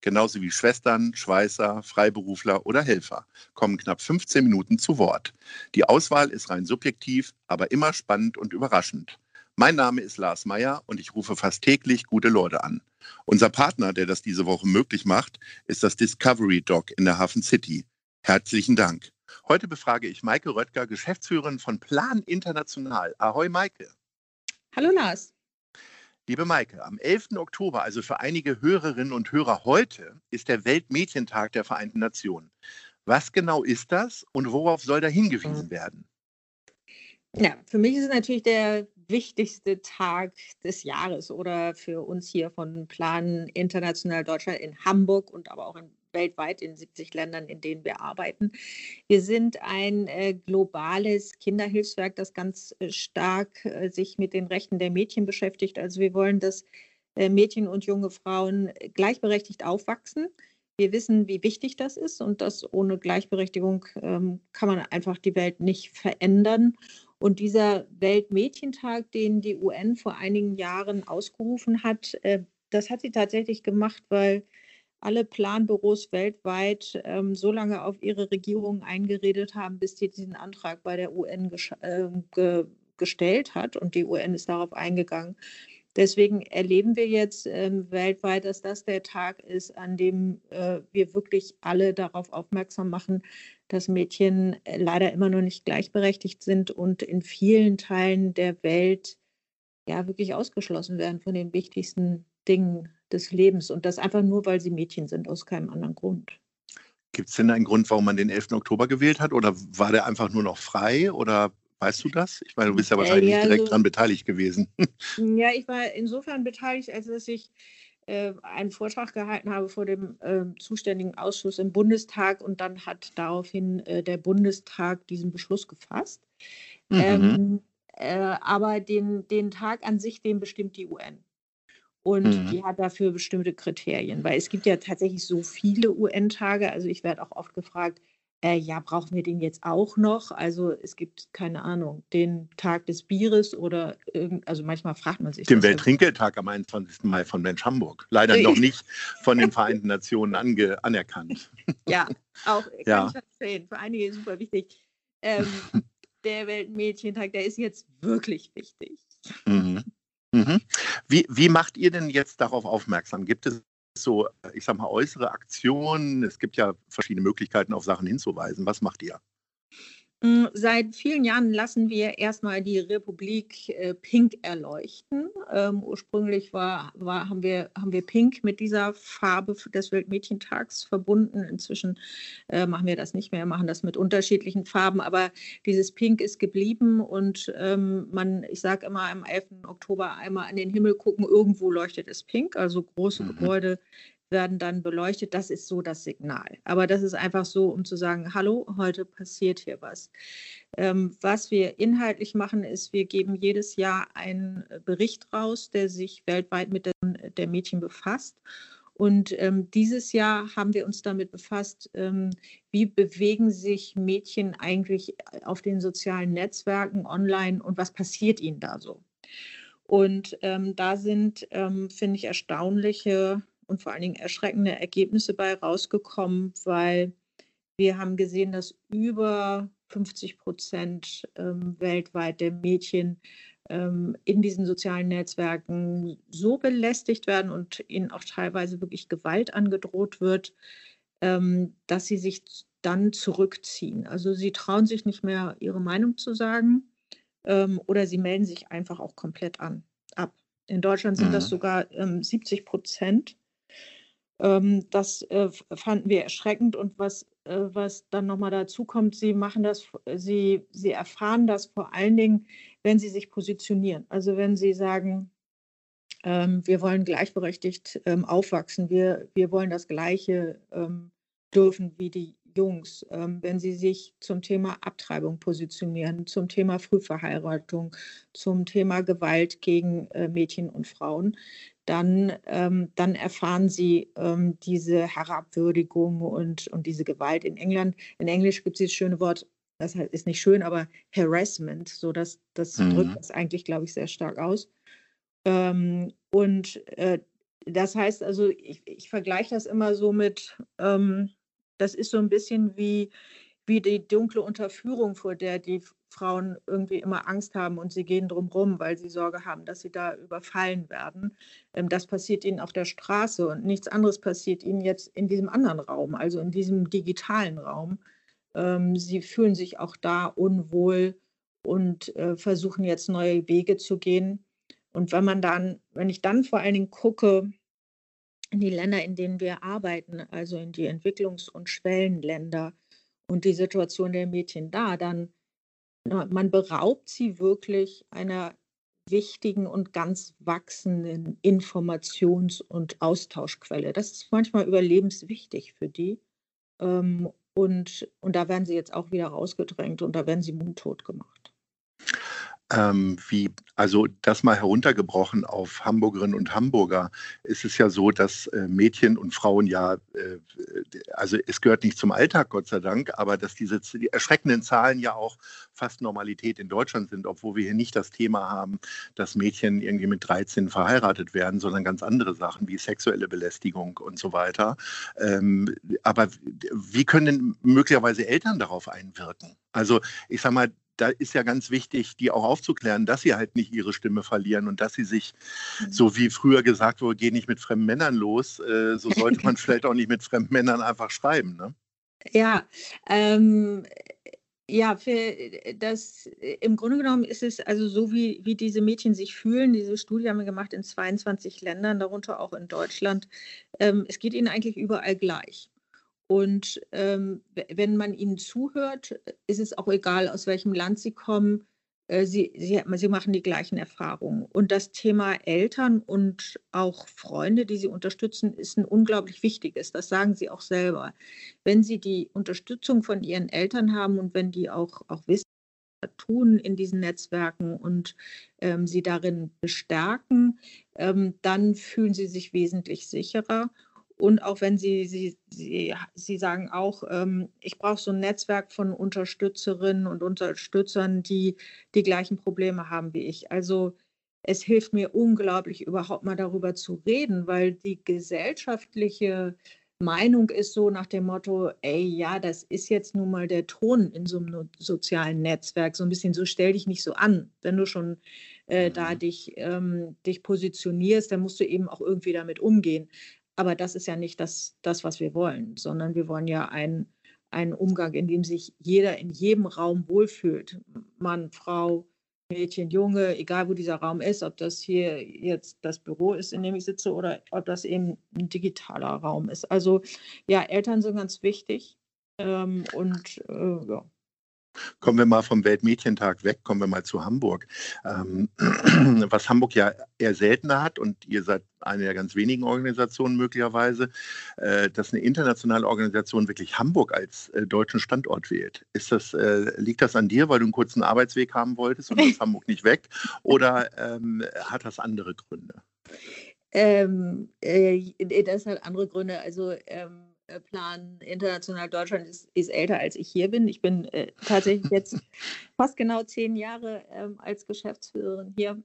genauso wie Schwestern, Schweißer, Freiberufler oder Helfer, kommen knapp 15 Minuten zu Wort. Die Auswahl ist rein subjektiv, aber immer spannend und überraschend. Mein Name ist Lars Meyer und ich rufe fast täglich gute Leute an. Unser Partner, der das diese Woche möglich macht, ist das Discovery Dog in der Hafen City. Herzlichen Dank. Heute befrage ich Maike Röttger, Geschäftsführerin von Plan International. Ahoi, Maike. Hallo, Lars. Liebe Maike, am 11. Oktober, also für einige Hörerinnen und Hörer heute, ist der Weltmädchentag der Vereinten Nationen. Was genau ist das und worauf soll da hingewiesen werden? Ja, für mich ist es natürlich der wichtigste Tag des Jahres oder für uns hier von Plan International Deutschland in Hamburg und aber auch in weltweit in 70 Ländern, in denen wir arbeiten. Wir sind ein äh, globales Kinderhilfswerk, das ganz äh, stark äh, sich mit den Rechten der Mädchen beschäftigt. Also wir wollen, dass äh, Mädchen und junge Frauen gleichberechtigt aufwachsen. Wir wissen, wie wichtig das ist und dass ohne Gleichberechtigung ähm, kann man einfach die Welt nicht verändern. Und dieser Weltmädchentag, den die UN vor einigen Jahren ausgerufen hat, äh, das hat sie tatsächlich gemacht, weil alle Planbüros weltweit ähm, so lange auf ihre Regierungen eingeredet haben, bis sie diesen Antrag bei der UN äh, ge gestellt hat und die UN ist darauf eingegangen. Deswegen erleben wir jetzt ähm, weltweit, dass das der Tag ist, an dem äh, wir wirklich alle darauf aufmerksam machen, dass Mädchen äh, leider immer noch nicht gleichberechtigt sind und in vielen Teilen der Welt ja wirklich ausgeschlossen werden von den wichtigsten Dingen des Lebens und das einfach nur, weil sie Mädchen sind, aus keinem anderen Grund. Gibt es denn einen Grund, warum man den 11. Oktober gewählt hat oder war der einfach nur noch frei oder weißt du das? Ich meine, du bist ja wahrscheinlich äh, ja, direkt also, daran beteiligt gewesen. Ja, ich war insofern beteiligt, als dass ich äh, einen Vortrag gehalten habe vor dem äh, zuständigen Ausschuss im Bundestag und dann hat daraufhin äh, der Bundestag diesen Beschluss gefasst. Mhm. Ähm, äh, aber den, den Tag an sich, den bestimmt die UN. Und mhm. die hat dafür bestimmte Kriterien, weil es gibt ja tatsächlich so viele UN-Tage. Also ich werde auch oft gefragt, äh, ja, brauchen wir den jetzt auch noch? Also es gibt, keine Ahnung, den Tag des Bieres oder irgend, also manchmal fragt man sich. Den Welttrinkgeldtag am 21. Mai von Mensch Hamburg. Leider noch nicht von den Vereinten Nationen ange, anerkannt. Ja, auch kann ja. ich verstehen. Für einige super wichtig. Ähm, der Weltmädchentag, der ist jetzt wirklich wichtig. Mhm. Mhm. Wie, wie macht ihr denn jetzt darauf aufmerksam? Gibt es so, ich sag mal, äußere Aktionen? Es gibt ja verschiedene Möglichkeiten, auf Sachen hinzuweisen. Was macht ihr? Hm, seit vielen Jahren lassen wir erstmal die Republik äh, pink erleuchten. Ähm, ursprünglich war, war, haben, wir, haben wir pink mit dieser Farbe des Weltmädchentags verbunden. Inzwischen äh, machen wir das nicht mehr, machen das mit unterschiedlichen Farben. Aber dieses Pink ist geblieben und ähm, man, ich sage immer am 11. Oktober einmal an den Himmel gucken, irgendwo leuchtet es pink. Also große mhm. Gebäude werden dann beleuchtet. Das ist so das Signal. Aber das ist einfach so, um zu sagen, hallo, heute passiert hier was. Ähm, was wir inhaltlich machen, ist, wir geben jedes Jahr einen Bericht raus, der sich weltweit mit den, der Mädchen befasst. Und ähm, dieses Jahr haben wir uns damit befasst, ähm, wie bewegen sich Mädchen eigentlich auf den sozialen Netzwerken online und was passiert ihnen da so. Und ähm, da sind, ähm, finde ich, erstaunliche und vor allen Dingen erschreckende Ergebnisse bei rausgekommen, weil wir haben gesehen, dass über 50 Prozent ähm, weltweit der Mädchen ähm, in diesen sozialen Netzwerken so belästigt werden und ihnen auch teilweise wirklich Gewalt angedroht wird, ähm, dass sie sich dann zurückziehen. Also sie trauen sich nicht mehr, ihre Meinung zu sagen ähm, oder sie melden sich einfach auch komplett an, ab. In Deutschland sind mhm. das sogar 70 ähm, Prozent. Ähm, das äh, fanden wir erschreckend und was, äh, was dann nochmal dazu kommt, sie machen das, sie, sie erfahren das vor allen Dingen, wenn sie sich positionieren. Also wenn sie sagen, ähm, wir wollen gleichberechtigt ähm, aufwachsen, wir, wir wollen das Gleiche dürfen wie die Jungs, wenn sie sich zum Thema Abtreibung positionieren, zum Thema Frühverheiratung, zum Thema Gewalt gegen äh, Mädchen und Frauen, dann, ähm, dann erfahren sie ähm, diese Herabwürdigung und, und diese Gewalt in England. In Englisch gibt es dieses schöne Wort, das ist nicht schön, aber Harassment, so dass das mhm. drückt das eigentlich, glaube ich, sehr stark aus. Ähm, und äh, das heißt also, ich, ich vergleiche das immer so mit, ähm, das ist so ein bisschen wie, wie die dunkle Unterführung, vor der die Frauen irgendwie immer Angst haben und sie gehen drumherum, weil sie Sorge haben, dass sie da überfallen werden. Ähm, das passiert ihnen auf der Straße und nichts anderes passiert ihnen jetzt in diesem anderen Raum, also in diesem digitalen Raum. Ähm, sie fühlen sich auch da unwohl und äh, versuchen jetzt neue Wege zu gehen. Und wenn man dann, wenn ich dann vor allen Dingen gucke in die Länder, in denen wir arbeiten, also in die Entwicklungs- und Schwellenländer und die Situation der Mädchen da, dann man beraubt sie wirklich einer wichtigen und ganz wachsenden Informations- und Austauschquelle. Das ist manchmal überlebenswichtig für die. Ähm, und, und da werden sie jetzt auch wieder rausgedrängt und da werden sie mundtot gemacht. Ähm, wie, also das mal heruntergebrochen auf Hamburgerinnen und Hamburger, ist es ja so, dass äh, Mädchen und Frauen ja, äh, also es gehört nicht zum Alltag, Gott sei Dank, aber dass diese die erschreckenden Zahlen ja auch fast Normalität in Deutschland sind, obwohl wir hier nicht das Thema haben, dass Mädchen irgendwie mit 13 verheiratet werden, sondern ganz andere Sachen wie sexuelle Belästigung und so weiter. Ähm, aber wie können denn möglicherweise Eltern darauf einwirken? Also ich sage mal, da ist ja ganz wichtig, die auch aufzuklären, dass sie halt nicht ihre Stimme verlieren und dass sie sich, mhm. so wie früher gesagt wurde, geh nicht mit fremden Männern los, äh, so sollte man vielleicht auch nicht mit fremden Männern einfach schreiben. Ne? Ja, ähm, ja, für das im Grunde genommen ist es also so, wie, wie diese Mädchen sich fühlen. Diese Studie haben wir gemacht in 22 Ländern, darunter auch in Deutschland. Ähm, es geht ihnen eigentlich überall gleich. Und ähm, wenn man ihnen zuhört, ist es auch egal, aus welchem Land sie kommen. Äh, sie, sie, sie machen die gleichen Erfahrungen. Und das Thema Eltern und auch Freunde, die sie unterstützen, ist ein unglaublich wichtiges. Das sagen sie auch selber. Wenn sie die Unterstützung von ihren Eltern haben und wenn die auch, auch wissen, tun in diesen Netzwerken und ähm, sie darin bestärken, ähm, dann fühlen sie sich wesentlich sicherer. Und auch wenn Sie, Sie, Sie, Sie sagen auch, ähm, ich brauche so ein Netzwerk von Unterstützerinnen und Unterstützern, die die gleichen Probleme haben wie ich. Also es hilft mir unglaublich, überhaupt mal darüber zu reden, weil die gesellschaftliche Meinung ist so nach dem Motto, ey, ja, das ist jetzt nun mal der Ton in so einem sozialen Netzwerk, so ein bisschen so stell dich nicht so an. Wenn du schon äh, da mhm. dich, ähm, dich positionierst, dann musst du eben auch irgendwie damit umgehen. Aber das ist ja nicht das, das was wir wollen, sondern wir wollen ja einen, einen Umgang, in dem sich jeder in jedem Raum wohlfühlt. Mann, Frau, Mädchen, Junge, egal wo dieser Raum ist, ob das hier jetzt das Büro ist, in dem ich sitze oder ob das eben ein digitaler Raum ist. Also ja, Eltern sind ganz wichtig. Ähm, und äh, ja, Kommen wir mal vom Weltmädchentag weg, kommen wir mal zu Hamburg. Ähm, was Hamburg ja eher seltener hat, und ihr seid eine der ganz wenigen Organisationen möglicherweise, äh, dass eine internationale Organisation wirklich Hamburg als äh, deutschen Standort wählt. Ist das, äh, liegt das an dir, weil du einen kurzen Arbeitsweg haben wolltest und ist Hamburg nicht weg? Oder ähm, hat das andere Gründe? Ähm, äh, das hat andere Gründe. Also ähm, äh, Plan international Deutschland ist, ist, älter als ich hier bin. Ich bin äh, tatsächlich jetzt fast genau zehn Jahre ähm, als Geschäftsführerin hier.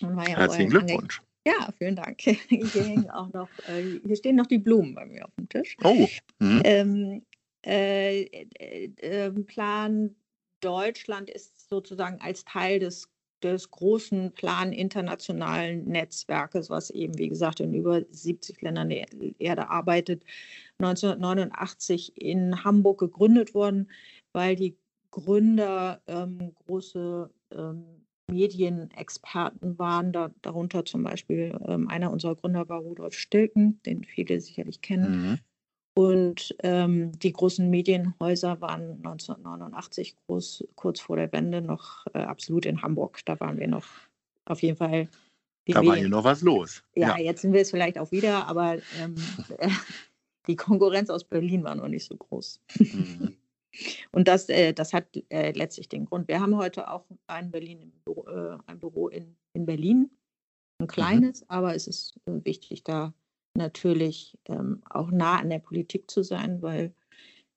Ja Herzlichen Glückwunsch. Ja, vielen Dank. Hier, hängen auch noch, äh, hier stehen noch die Blumen bei mir auf dem Tisch. Oh. Mhm. Ähm, äh, äh, ähm, Plan Deutschland ist sozusagen als Teil des des großen Plan internationalen Netzwerkes, was eben, wie gesagt, in über 70 Ländern der Erde arbeitet, 1989 in Hamburg gegründet worden, weil die Gründer ähm, große ähm, Medienexperten waren, da, darunter zum Beispiel ähm, einer unserer Gründer war Rudolf Stilken, den viele sicherlich kennen. Mhm. Und ähm, die großen Medienhäuser waren 1989, groß, kurz vor der Wende, noch äh, absolut in Hamburg. Da waren wir noch auf jeden Fall. Da war hier noch was los. Ja, ja, jetzt sind wir es vielleicht auch wieder, aber ähm, die Konkurrenz aus Berlin war noch nicht so groß. Mhm. Und das, äh, das hat äh, letztlich den Grund. Wir haben heute auch ein, Berlin Büro, äh, ein Büro in, in Berlin, ein mhm. kleines, mhm. aber es ist äh, wichtig, da natürlich ähm, auch nah an der Politik zu sein, weil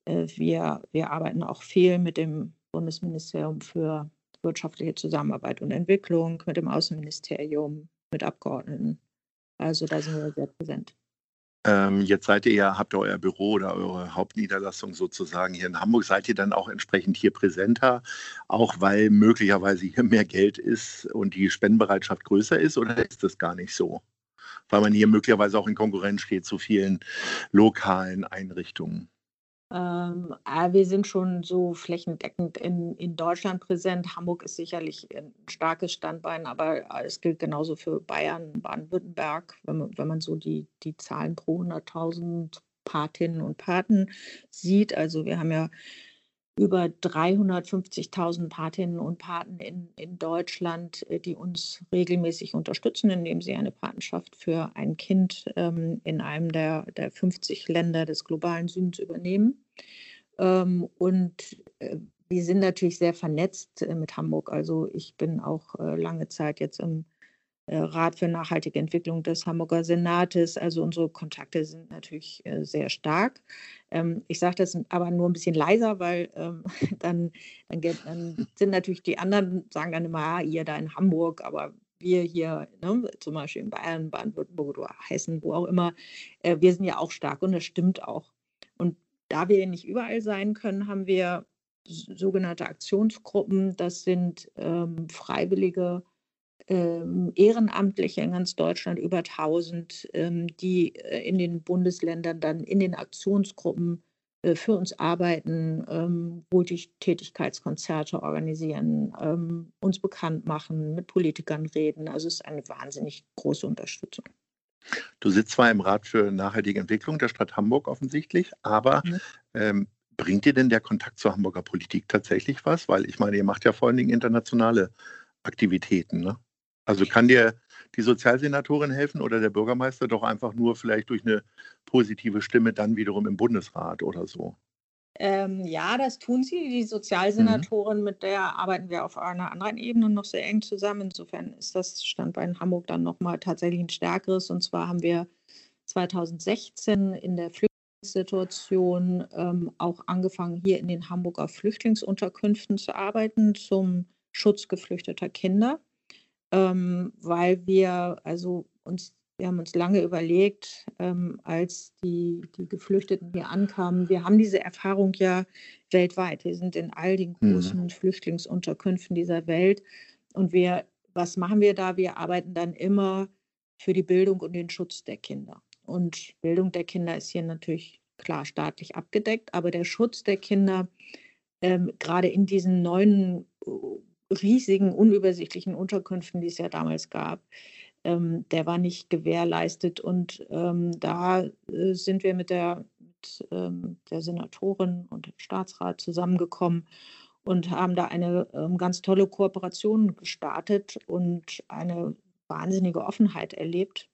äh, wir, wir arbeiten auch viel mit dem Bundesministerium für wirtschaftliche Zusammenarbeit und Entwicklung, mit dem Außenministerium, mit Abgeordneten. Also da sind wir sehr präsent. Ähm, jetzt seid ihr ja, habt ihr euer Büro oder eure Hauptniederlassung sozusagen hier in Hamburg. Seid ihr dann auch entsprechend hier präsenter, auch weil möglicherweise hier mehr Geld ist und die Spendenbereitschaft größer ist oder ist das gar nicht so? Weil man hier möglicherweise auch in Konkurrenz steht zu vielen lokalen Einrichtungen. Ähm, äh, wir sind schon so flächendeckend in, in Deutschland präsent. Hamburg ist sicherlich ein starkes Standbein, aber äh, es gilt genauso für Bayern, Baden-Württemberg, wenn man, wenn man so die, die Zahlen pro 100.000 Patinnen und Paten sieht. Also wir haben ja über 350.000 Patinnen und Paten in, in Deutschland, äh, die uns regelmäßig unterstützen, indem sie eine Patenschaft für ein Kind ähm, in einem der, der 50 Länder des globalen Südens übernehmen. Ähm, und äh, wir sind natürlich sehr vernetzt äh, mit Hamburg. Also ich bin auch äh, lange Zeit jetzt im Rat für nachhaltige Entwicklung des Hamburger Senates. Also unsere Kontakte sind natürlich äh, sehr stark. Ähm, ich sage das aber nur ein bisschen leiser, weil ähm, dann, dann, dann, sind natürlich die anderen, sagen dann immer, ja, ihr da in Hamburg, aber wir hier, ne, zum Beispiel in Bayern, Baden-Württemberg oder Hessen, wo auch immer, äh, wir sind ja auch stark und das stimmt auch. Und da wir nicht überall sein können, haben wir sogenannte Aktionsgruppen. Das sind ähm, freiwillige ähm, Ehrenamtliche in ganz Deutschland, über 1000, ähm, die äh, in den Bundesländern dann in den Aktionsgruppen äh, für uns arbeiten, ähm, Wohltätigkeitskonzerte organisieren, ähm, uns bekannt machen, mit Politikern reden. Also es ist eine wahnsinnig große Unterstützung. Du sitzt zwar im Rat für nachhaltige Entwicklung der Stadt Hamburg offensichtlich, aber mhm. ähm, bringt dir denn der Kontakt zur Hamburger Politik tatsächlich was? Weil ich meine, ihr macht ja vor allen Dingen internationale Aktivitäten. Ne? Also kann dir die Sozialsenatorin helfen oder der Bürgermeister doch einfach nur vielleicht durch eine positive Stimme dann wiederum im Bundesrat oder so? Ähm, ja, das tun sie. Die Sozialsenatorin, mhm. mit der arbeiten wir auf einer anderen Ebene noch sehr eng zusammen. Insofern ist das Standbein Hamburg dann nochmal tatsächlich ein stärkeres. Und zwar haben wir 2016 in der Flüchtlingssituation ähm, auch angefangen, hier in den Hamburger Flüchtlingsunterkünften zu arbeiten zum Schutz geflüchteter Kinder ähm, weil wir also uns, wir haben uns lange überlegt, ähm, als die, die Geflüchteten hier ankamen, wir haben diese Erfahrung ja weltweit. Wir sind in all den mhm. großen mhm. Flüchtlingsunterkünften dieser Welt und wir, was machen wir da? Wir arbeiten dann immer für die Bildung und den Schutz der Kinder. Und Bildung der Kinder ist hier natürlich klar staatlich abgedeckt, aber der Schutz der Kinder, ähm, gerade in diesen neuen riesigen, unübersichtlichen Unterkünften, die es ja damals gab, ähm, der war nicht gewährleistet. Und ähm, da äh, sind wir mit der, mit, ähm, der Senatorin und dem Staatsrat zusammengekommen und haben da eine ähm, ganz tolle Kooperation gestartet und eine wahnsinnige Offenheit erlebt.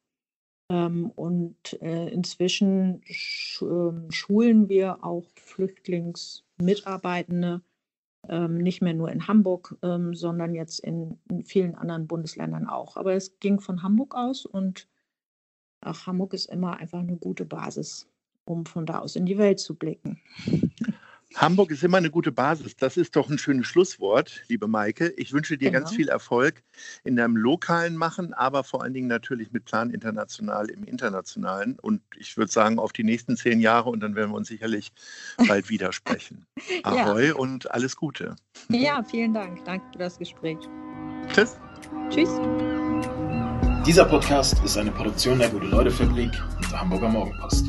Ähm, und äh, inzwischen sch ähm, schulen wir auch Flüchtlingsmitarbeitende ähm, nicht mehr nur in Hamburg, ähm, sondern jetzt in, in, vielen anderen Bundesländern auch. Aber es ging von Hamburg aus und ach, Hamburg ist immer einfach eine gute Basis, um von da aus in die Welt zu blicken. Hamburg ist immer eine gute Basis. Das ist doch ein schönes Schlusswort, liebe Maike. Ich wünsche dir genau. ganz viel Erfolg in deinem lokalen Machen, aber vor allen Dingen natürlich mit Plan International im Internationalen. Und ich würde sagen, auf die nächsten zehn Jahre und dann werden wir uns sicherlich bald widersprechen. Ahoi ja. und alles Gute. Ja, vielen Dank. Danke für das Gespräch. Tschüss. Tschüss. Dieser Podcast ist eine Produktion der Gute-Leute-Fabrik und der Hamburger Morgenpost.